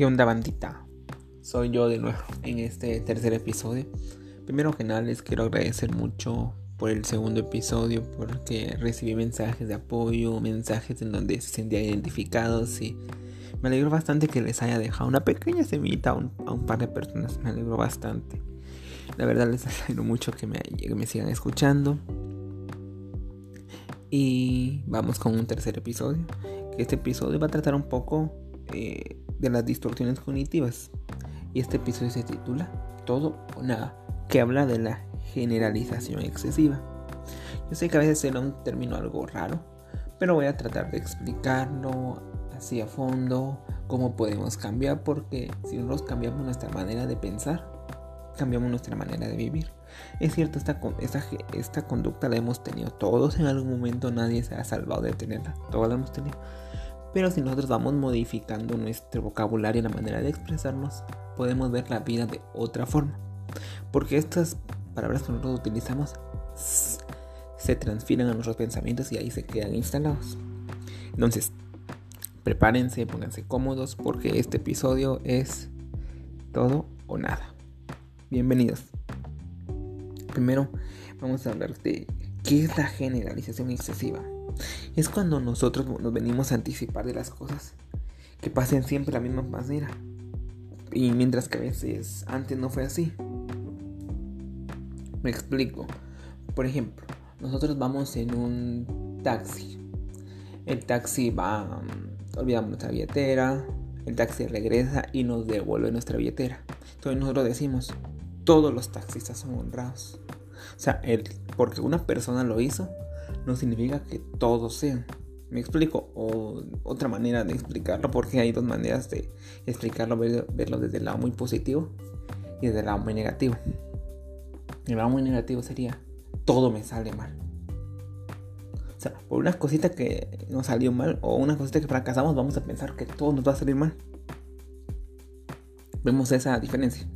¿Qué onda bandita? Soy yo de nuevo en este tercer episodio. Primero que nada les quiero agradecer mucho por el segundo episodio porque recibí mensajes de apoyo, mensajes en donde se sentían identificados y me alegro bastante que les haya dejado una pequeña semillita a un, par de personas. Me alegro bastante. La verdad les alegro mucho que me, que me sigan escuchando. Y vamos con un tercer episodio. Que este episodio va a tratar un poco eh, de las distorsiones cognitivas. Y este episodio se titula Todo o Nada, que habla de la generalización excesiva. Yo sé que a veces será un término algo raro, pero voy a tratar de explicarlo así a fondo, cómo podemos cambiar, porque si nosotros cambiamos nuestra manera de pensar, cambiamos nuestra manera de vivir. Es cierto, esta, esta, esta conducta la hemos tenido todos en algún momento, nadie se ha salvado de tenerla, todos la hemos tenido. Pero si nosotros vamos modificando nuestro vocabulario y la manera de expresarnos, podemos ver la vida de otra forma. Porque estas palabras que nosotros utilizamos se transfieren a nuestros pensamientos y ahí se quedan instalados. Entonces, prepárense, pónganse cómodos porque este episodio es todo o nada. Bienvenidos. Primero vamos a hablar de qué es la generalización excesiva. Es cuando nosotros nos venimos a anticipar de las cosas que pasen siempre la misma manera. Y mientras que a veces antes no fue así. Me explico. Por ejemplo, nosotros vamos en un taxi. El taxi va, olvidamos nuestra billetera. El taxi regresa y nos devuelve nuestra billetera. Entonces nosotros decimos, todos los taxistas son honrados. O sea, porque una persona lo hizo, no significa que todos sean. ¿Me explico? O otra manera de explicarlo, porque hay dos maneras de explicarlo, verlo desde el lado muy positivo y desde el lado muy negativo. El lado muy negativo sería, todo me sale mal. O sea, por una cosita que nos salió mal o una cosita que fracasamos, vamos a pensar que todo nos va a salir mal. Vemos esa diferencia.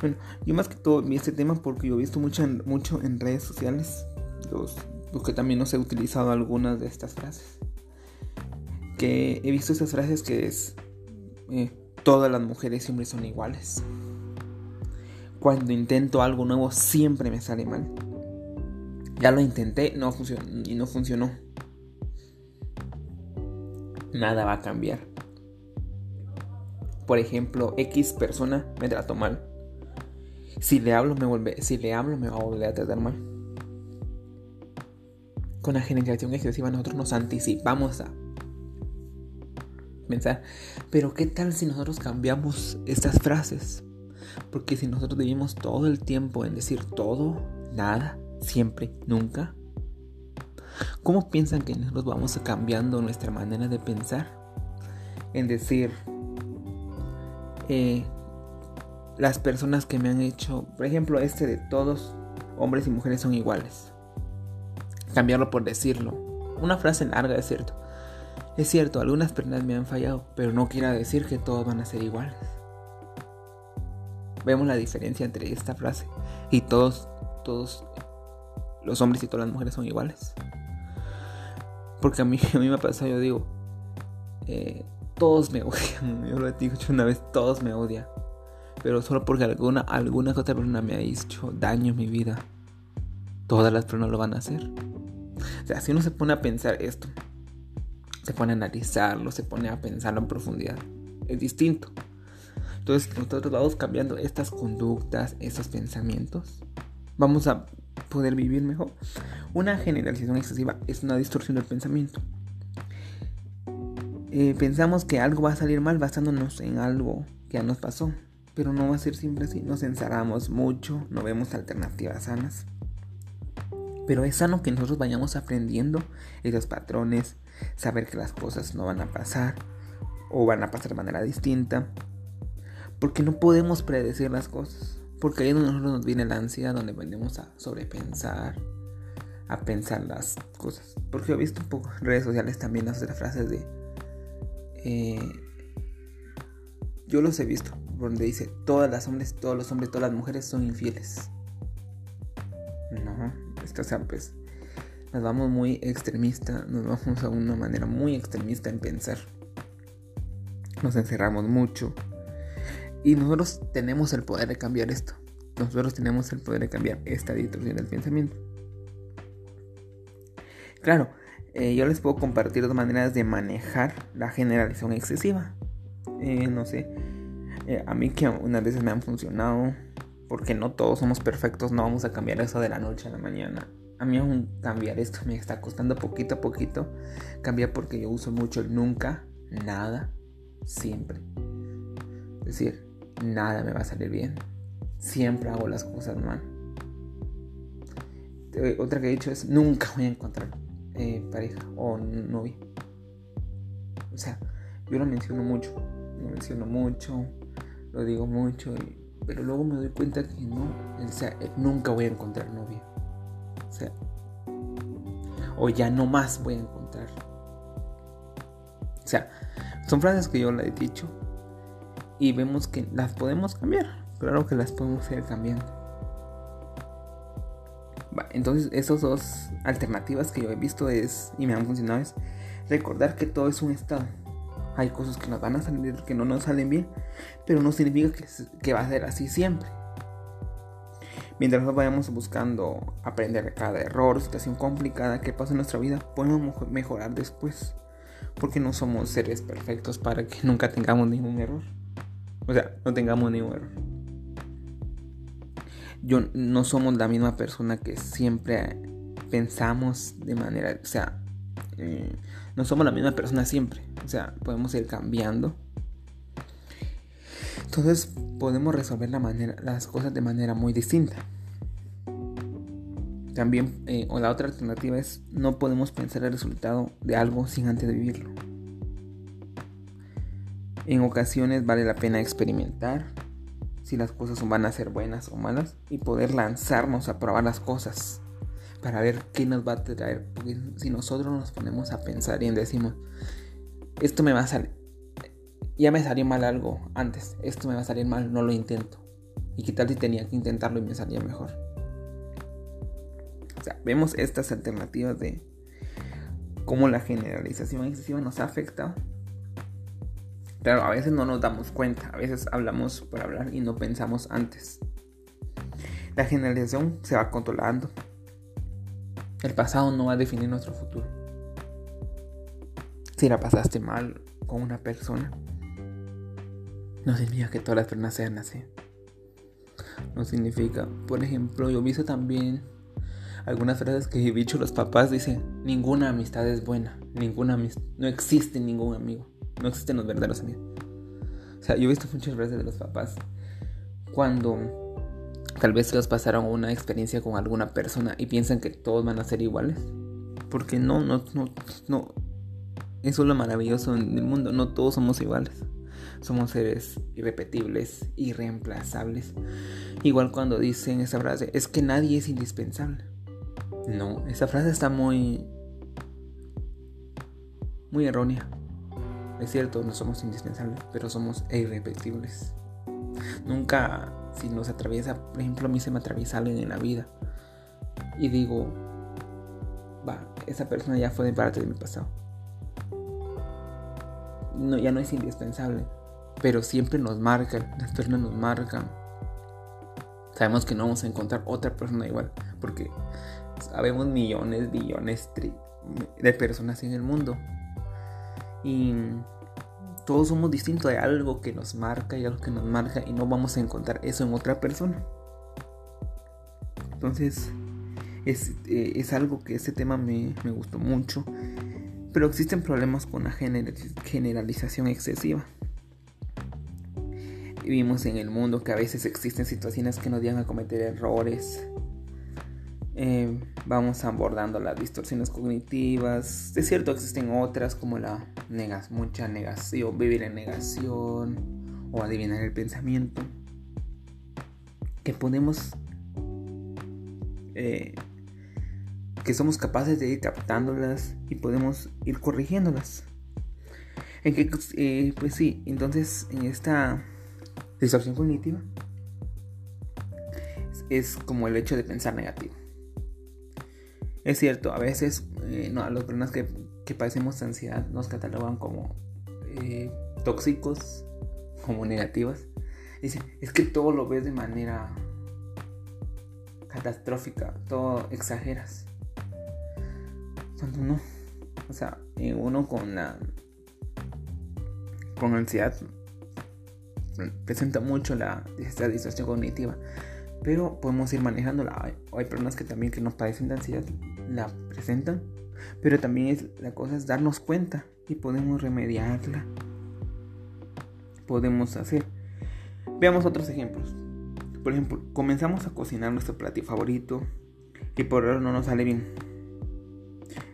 Bueno, yo más que todo vi este tema porque yo he visto mucho en, mucho en redes sociales, los, que también os he utilizado algunas de estas frases. Que he visto estas frases que es, eh, todas las mujeres siempre son iguales. Cuando intento algo nuevo siempre me sale mal. Ya lo intenté no y no funcionó. Nada va a cambiar. Por ejemplo, X persona me trató mal. Si le hablo me vuelve, si le hablo me va a volver a tratar mal. Con la generación excesiva nosotros nos anticipamos a pensar, pero ¿qué tal si nosotros cambiamos estas frases? Porque si nosotros vivimos todo el tiempo en decir todo, nada, siempre, nunca, ¿cómo piensan que nosotros vamos cambiando nuestra manera de pensar? En decir, eh, las personas que me han hecho, por ejemplo, este de todos hombres y mujeres son iguales. Cambiarlo por decirlo. Una frase larga, es cierto. Es cierto, algunas personas me han fallado, pero no quiere decir que todos van a ser iguales. Vemos la diferencia entre esta frase y todos, todos los hombres y todas las mujeres son iguales. Porque a mí, a mí me ha pasado, yo digo, eh, todos me odian. Yo lo he dicho una vez, todos me odian pero solo porque alguna, alguna otra persona me ha hecho daño en mi vida, todas las personas lo van a hacer. Sea, si uno se pone a pensar esto, se pone a analizarlo, se pone a pensarlo en profundidad, es distinto. Entonces, nosotros vamos cambiando estas conductas, estos pensamientos, vamos a poder vivir mejor. Una generalización excesiva es una distorsión del pensamiento. Eh, pensamos que algo va a salir mal basándonos en algo que ya nos pasó. Pero no va a ser siempre así. Nos encerramos mucho, no vemos alternativas sanas. Pero es sano que nosotros vayamos aprendiendo esos patrones, saber que las cosas no van a pasar o van a pasar de manera distinta. Porque no podemos predecir las cosas. Porque ahí es donde nosotros nos viene la ansiedad, donde venimos a sobrepensar, a pensar las cosas. Porque he visto un poco en redes sociales también las frases de... Eh, yo los he visto, donde dice todas las hombres, todos los hombres, todas las mujeres son infieles. No, esto o pues nos vamos muy extremista, nos vamos a una manera muy extremista en pensar. nos encerramos mucho. Y nosotros tenemos el poder de cambiar esto. Nosotros tenemos el poder de cambiar esta distorsión del pensamiento. Claro, eh, yo les puedo compartir dos maneras de manejar la generalización excesiva. Eh, no sé, eh, a mí que unas veces me han funcionado, porque no todos somos perfectos, no vamos a cambiar eso de la noche a la mañana. A mí aún cambiar esto me está costando poquito a poquito. Cambiar porque yo uso mucho el nunca, nada, siempre. Es decir, nada me va a salir bien. Siempre hago las cosas mal. Otra que he dicho es nunca voy a encontrar eh, pareja o novia. O sea, yo lo menciono mucho, lo menciono mucho, lo digo mucho, pero luego me doy cuenta que no, o sea, nunca voy a encontrar novia. O sea, o ya no más voy a encontrar. O sea, son frases que yo le he dicho y vemos que las podemos cambiar. Claro que las podemos ir cambiando entonces, esas dos alternativas que yo he visto es, y me han funcionado es recordar que todo es un estado. Hay cosas que nos van a salir, que no nos salen bien, pero no significa que, va a ser así siempre. Mientras nos vayamos buscando aprender de cada error, situación complicada que pasa en nuestra vida, podemos mejorar después. Porque no somos seres perfectos para que nunca tengamos ningún error. O sea, no tengamos ningún error yo no somos la misma persona que siempre pensamos de manera, o sea, eh, no somos la misma persona siempre, o sea, podemos ir cambiando. Entonces podemos resolver las cosas de manera muy distinta. También, eh, o la otra alternativa es, no podemos pensar el resultado de algo sin antes de vivirlo. En ocasiones vale la pena experimentar, si las cosas van a ser buenas o malas y poder lanzarnos a probar las cosas para ver qué nos va a traer. Porque si nosotros nos ponemos a pensar y decimos, esto me va a salir, ya me salió mal algo antes, esto me va a salir mal, no lo intento. Y qué tal si tenía que intentarlo y me salía mejor. O sea, vemos estas alternativas de cómo la generalización excesiva nos ha afectado Claro, a veces no nos damos cuenta, a veces hablamos por hablar y no pensamos antes. La generalización se va controlando. El pasado no va a definir nuestro futuro. Si la pasaste mal con una persona, no significa que todas las personas sean así. No significa, por ejemplo, yo he visto también algunas frases que he dicho los papás dicen, ninguna amistad es buena, ninguna amistad, no existe ningún amigo. No existen los verdaderos amigos. O sea, yo he visto muchas veces de los papás cuando tal vez ellos pasaron una experiencia con alguna persona y piensan que todos van a ser iguales. Porque no, no, no, no. Eso es lo maravilloso en el mundo. No todos somos iguales. Somos seres irrepetibles, irreemplazables. Igual cuando dicen esa frase, es que nadie es indispensable. No, esa frase está muy... muy errónea. Es cierto, no somos indispensables, pero somos irrepetibles. Nunca, si nos atraviesa, por ejemplo, a mí se me atraviesa alguien en la vida y digo, va, esa persona ya fue de parte de mi pasado. No, ya no es indispensable, pero siempre nos marcan, las personas nos marcan. Sabemos que no vamos a encontrar otra persona igual, porque sabemos millones, billones de personas en el mundo. Y todos somos distintos, hay algo que nos marca y algo que nos marca y no vamos a encontrar eso en otra persona. Entonces, es, eh, algo que ese tema me, me, gustó mucho. Pero existen problemas con la generalización excesiva. Vivimos en el mundo que a veces existen situaciones que nos llevan a cometer errores, eh, vamos abordando las distorsiones cognitivas. Es cierto, existen otras como la negas, mucha negación, vivir en negación o adivinar el pensamiento. Que podemos, eh, que somos capaces de ir captándolas y podemos ir corrigiéndolas. En que, eh, pues sí, entonces en esta distorsión cognitiva es como el hecho de pensar negativo. Es cierto, a veces eh, a las personas que, que padecemos ansiedad nos catalogan como eh, tóxicos como negativas. Dicen, es que todo lo ves de manera catastrófica, todo exageras. Cuando no. O sea, eh, uno con la con ansiedad presenta mucho la distorsión cognitiva, pero podemos ir manejándola. Hay, personas que también que no padecen de ansiedad la presentan, pero también es la cosa es darnos cuenta y podemos remediarla. Podemos hacer. Veamos otros ejemplos. Por ejemplo, comenzamos a cocinar nuestro platillo favorito y por error no nos sale bien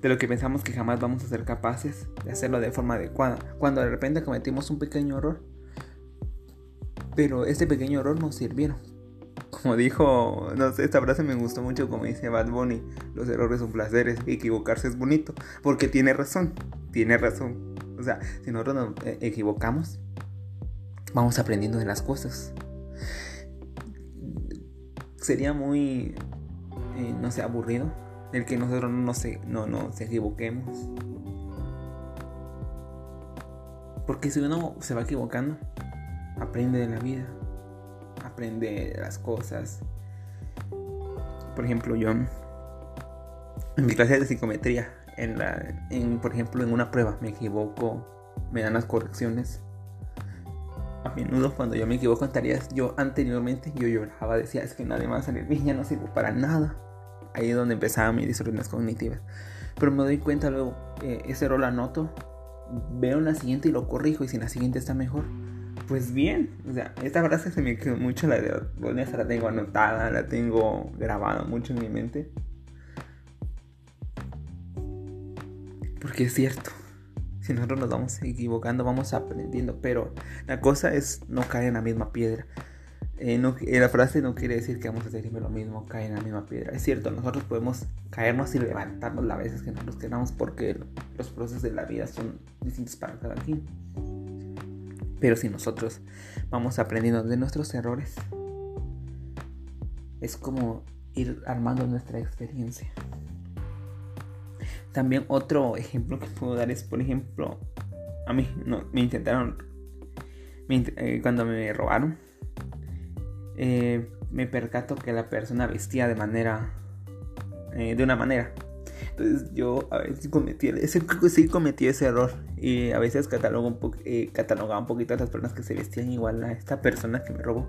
de lo que pensamos que jamás vamos a ser capaces de hacerlo de forma adecuada, cuando de repente cometimos un pequeño error. Pero este pequeño error nos sirvieron. Como dijo, no sé, esta frase me gustó mucho, como dice Bad Bunny, los errores son placeres, equivocarse es bonito, porque tiene razón, tiene razón. O sea, si nosotros nos eh, equivocamos, vamos aprendiendo de las cosas. Sería muy, eh, no sé, aburrido el que nosotros no nos, no nos equivoquemos. Porque si uno se va equivocando, aprende de la vida, aprende de las cosas. Por ejemplo, yo en mi clase de psicometría, en la, en, por ejemplo, en una prueba me equivoco, me dan las correcciones. A menudo cuando yo me equivoco en tareas, yo anteriormente yo lloraba, decía, es que nadie va a salir bien, ya no sirvo para nada ahí es donde empezaba mis distorsiones cognitivas. Pero me doy cuenta luego, eh, ese error lo anoto, veo en la siguiente y lo corrijo, y si la siguiente está mejor, pues bien. O sea, esta frase se me quedó mucho, la de Vanessa la tengo anotada, la tengo grabada mucho en mi mente. Porque es cierto. Si nosotros nos vamos equivocando, vamos aprendiendo. Pero la cosa es no caer en la misma piedra. Eh, eh, la frase no quiere decir que vamos a siempre lo mismo, caer en la misma piedra. Es cierto, nosotros podemos caernos y levantarnos las veces que nosotros queramos porque los procesos de la vida son distintos para cada quien. Pero si nosotros vamos aprendiendo de nuestros errores, es como ir armando nuestra experiencia. También otro ejemplo que puedo dar es, por ejemplo, a mí me intentaron, eh, cuando me robaron, eh, me percato que la persona vestía de manera, eh, de una manera. Entonces yo a veces cometí, ese, sí cometí ese error y a veces catalogo un eh, catalogaba un poquito a las personas que se vestían igual a esta persona que me robó.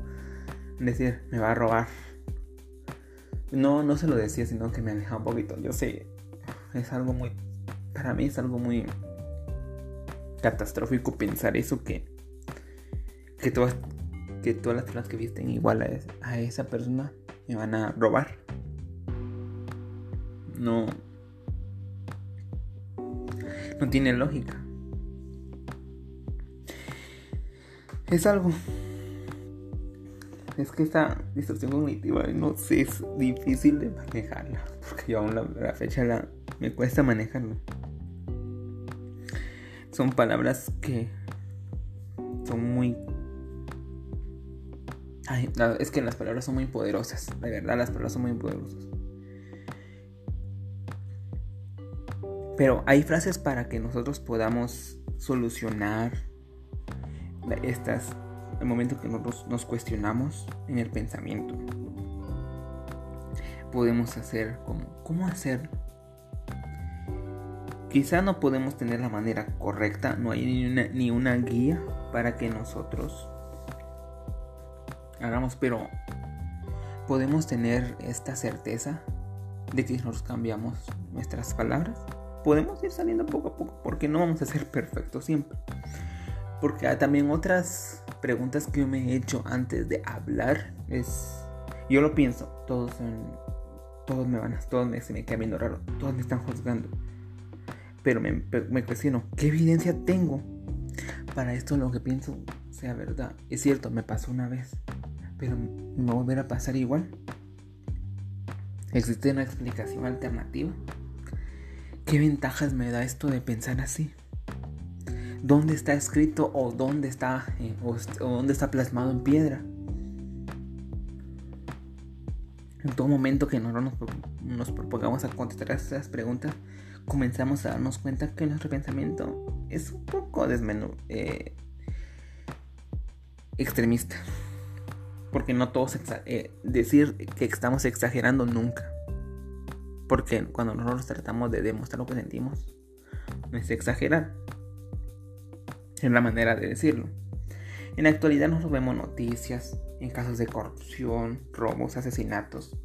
Decir, me va a robar. No, no se lo decía, sino que me alejaba un poquito. Yo sé, es algo muy, para mí es algo muy catastrófico pensar eso que, que todas que todas las personas que visten igual a, esa persona me van a robar. No. No tiene lógica. Es algo. Es que esta distorsión cognitiva, no sé, es difícil de manejarla. Porque yo aún la, fecha me cuesta manejarla. Son palabras que son muy es que las palabras son muy poderosas, de verdad las palabras son muy poderosas. Pero hay frases para que nosotros podamos solucionar estas, el momento que nosotros nos cuestionamos en el pensamiento. Podemos hacer como, ¿cómo hacer? Quizá no podemos tener la manera correcta, no hay ni una, ni una guía para que nosotros hagamos, pero podemos tener esta certeza de que nos cambiamos nuestras palabras. Podemos ir saliendo poco a poco porque no vamos a ser perfectos siempre. Porque hay también otras preguntas que yo me he hecho antes de hablar es, yo lo pienso, todos todos me van a, todos me, se me quedan viendo raro, todos me están juzgando. Pero me, me cuestiono, ¿qué evidencia tengo para esto lo que pienso sea verdad? Es cierto, me pasó una vez, pero ¿me va a volver a pasar igual? ¿Existe una explicación alternativa? ¿Qué ventajas me da esto de pensar así? ¿Dónde está escrito o dónde está, eh, o, dónde está plasmado en piedra? En todo momento que nos, nos propongamos a contestar esas preguntas, comenzamos a darnos cuenta que nuestro pensamiento es un poco desmenú, eh, extremista. Porque no todos eh, decir que estamos exagerando nunca. Porque cuando nosotros tratamos de demostrar lo que sentimos, es exagerar. Es la manera de decirlo. En la actualidad nosotros vemos noticias en casos de corrupción, robos, asesinatos,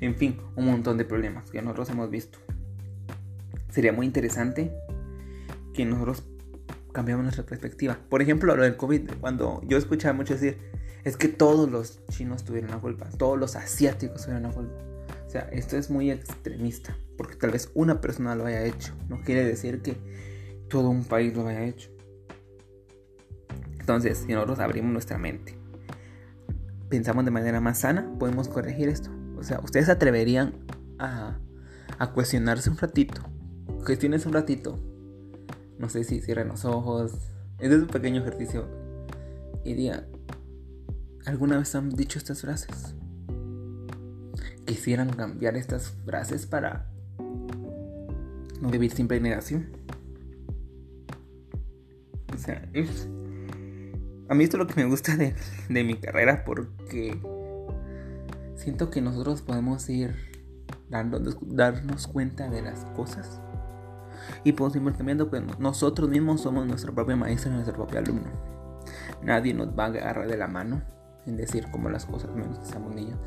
en fin, un montón de problemas que nosotros hemos visto. Sería muy interesante que nosotros cambiamos nuestra perspectiva. Por ejemplo, lo del COVID, cuando yo escuchaba mucho decir, es que todos los chinos tuvieron la culpa, todos los asiáticos tuvieron la culpa. O sea, esto es muy extremista, porque tal vez una persona lo haya hecho, no quiere decir que todo un país lo haya hecho. Entonces, si nosotros abrimos nuestra mente, pensamos de manera más sana, podemos corregir esto. O sea, ustedes atreverían a, cuestionarse un ratito. Cuestiones un ratito. No sé si cierren los ojos. Es un pequeño ejercicio. Y digan, ¿alguna vez han dicho estas frases? Quisieran cambiar estas frases para no vivir siempre negación. O sea, es a mí esto es lo que me gusta de, mi carrera porque siento que nosotros podemos ir dando, darnos cuenta de las cosas y podemos ir cambiando, pues nosotros mismos somos nuestro propio maestro y nuestro propio alumno. Nadie nos va a agarrar de la mano en decir cómo las cosas, menos que seamos niños,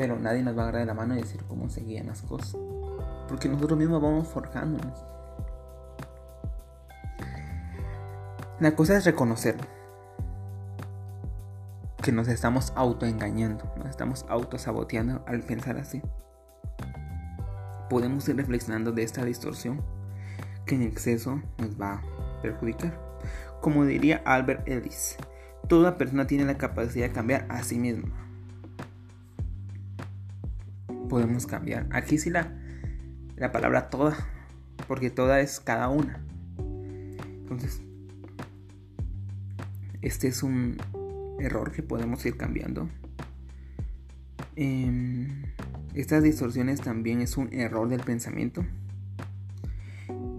pero nadie nos va a agarrar de la mano y decir cómo seguían las cosas, porque nosotros mismos vamos forjándonos. La cosa es reconocerlo que nos estamos autoengañando, nos estamos autosaboteando al pensar así. Podemos ir reflexionando de esta distorsión que en exceso nos va a perjudicar. Como diría Albert Ellis, toda persona tiene la capacidad de cambiar a sí misma. Podemos cambiar. Aquí sí la, la palabra toda, porque toda es cada una. Entonces, este es un, error que podemos ir cambiando. Em, estas distorsiones también es un error del pensamiento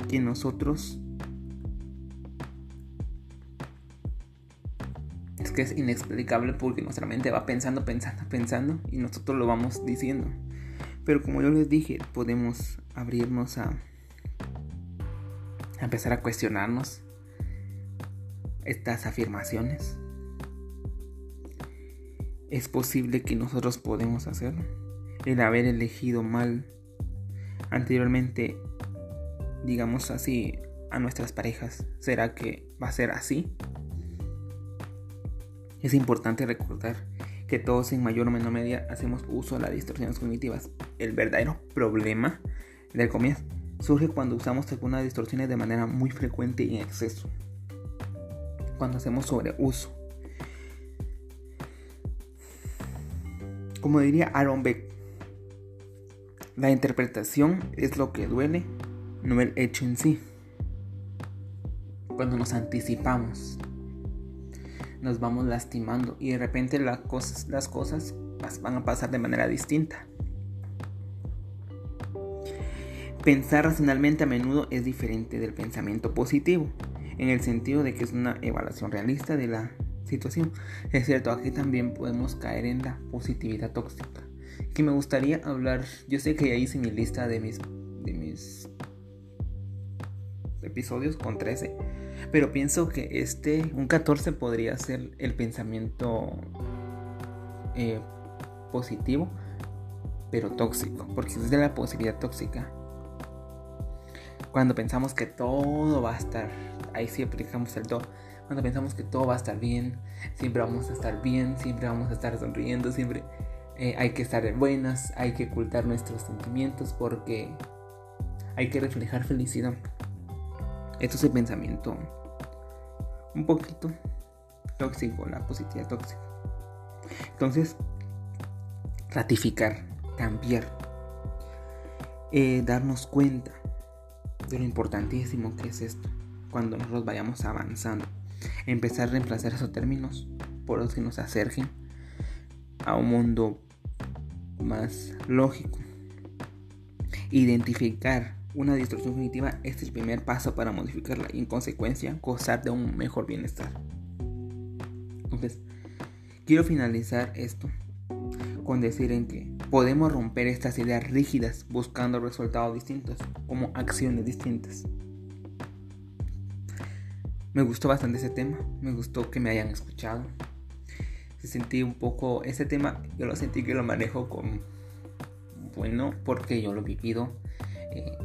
que nosotros es que es inexplicable porque nuestra mente va pensando, pensando, pensando y nosotros lo vamos diciendo. Pero como yo les dije, podemos abrirnos a, a empezar a cuestionarnos estas afirmaciones es posible que nosotros podemos hacerlo. El haber elegido mal anteriormente, digamos así, a nuestras parejas, ¿será que va a ser así? Es importante recordar que todos en mayor o menor medida hacemos uso de las distorsiones cognitivas. El verdadero problema del comienzo surge cuando usamos algunas distorsiones de manera muy frecuente y en exceso. Cuando hacemos sobreuso Como diría Aaron Beck, la interpretación es lo que duele, no el hecho en sí. Cuando nos anticipamos, nos vamos lastimando y de repente las cosas, las cosas van a pasar de manera distinta. Pensar racionalmente a menudo es diferente del pensamiento positivo, en el sentido de que es una evaluación realista de la situación. Es cierto, aquí también podemos caer en la positividad tóxica. Que me gustaría hablar, yo sé que ya hice mi lista de mis, de mis episodios con 13, pero pienso que este, un 14 podría ser el pensamiento eh, positivo, pero tóxico, porque es de la positividad tóxica. Cuando pensamos que todo va a estar, ahí sí aplicamos el todo cuando pensamos que todo va a estar bien, siempre vamos a estar bien, siempre vamos a estar sonriendo, siempre eh, hay que estar buenas, hay que ocultar nuestros sentimientos porque hay que reflejar felicidad. Esto es el pensamiento un poquito tóxico, la positividad tóxica. Entonces, ratificar, cambiar, eh, darnos cuenta de lo importantísimo que es esto cuando nosotros vayamos avanzando empezar a reemplazar esos términos por los que nos acerquen a un mundo más lógico. Identificar una distorsión cognitiva es el primer paso para modificarla y en consecuencia gozar de un mejor bienestar. Entonces, quiero finalizar esto con decir en que podemos romper estas ideas rígidas buscando resultados distintos, como acciones distintas. Me gustó bastante ese tema, me gustó que me hayan escuchado. Se sentí un poco, ese tema yo lo sentí que lo manejo con, bueno, porque yo lo he vivido. Eh,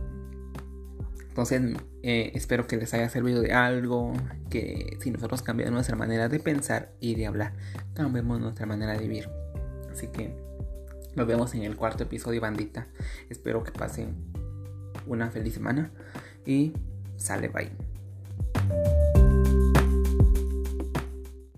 entonces, eh, espero que les haya servido de algo, que si nosotros cambiamos nuestra manera de pensar y de hablar, cambiemos nuestra manera de vivir. Así que nos vemos en el cuarto episodio, bandita. Espero que pasen una feliz semana y sale bye.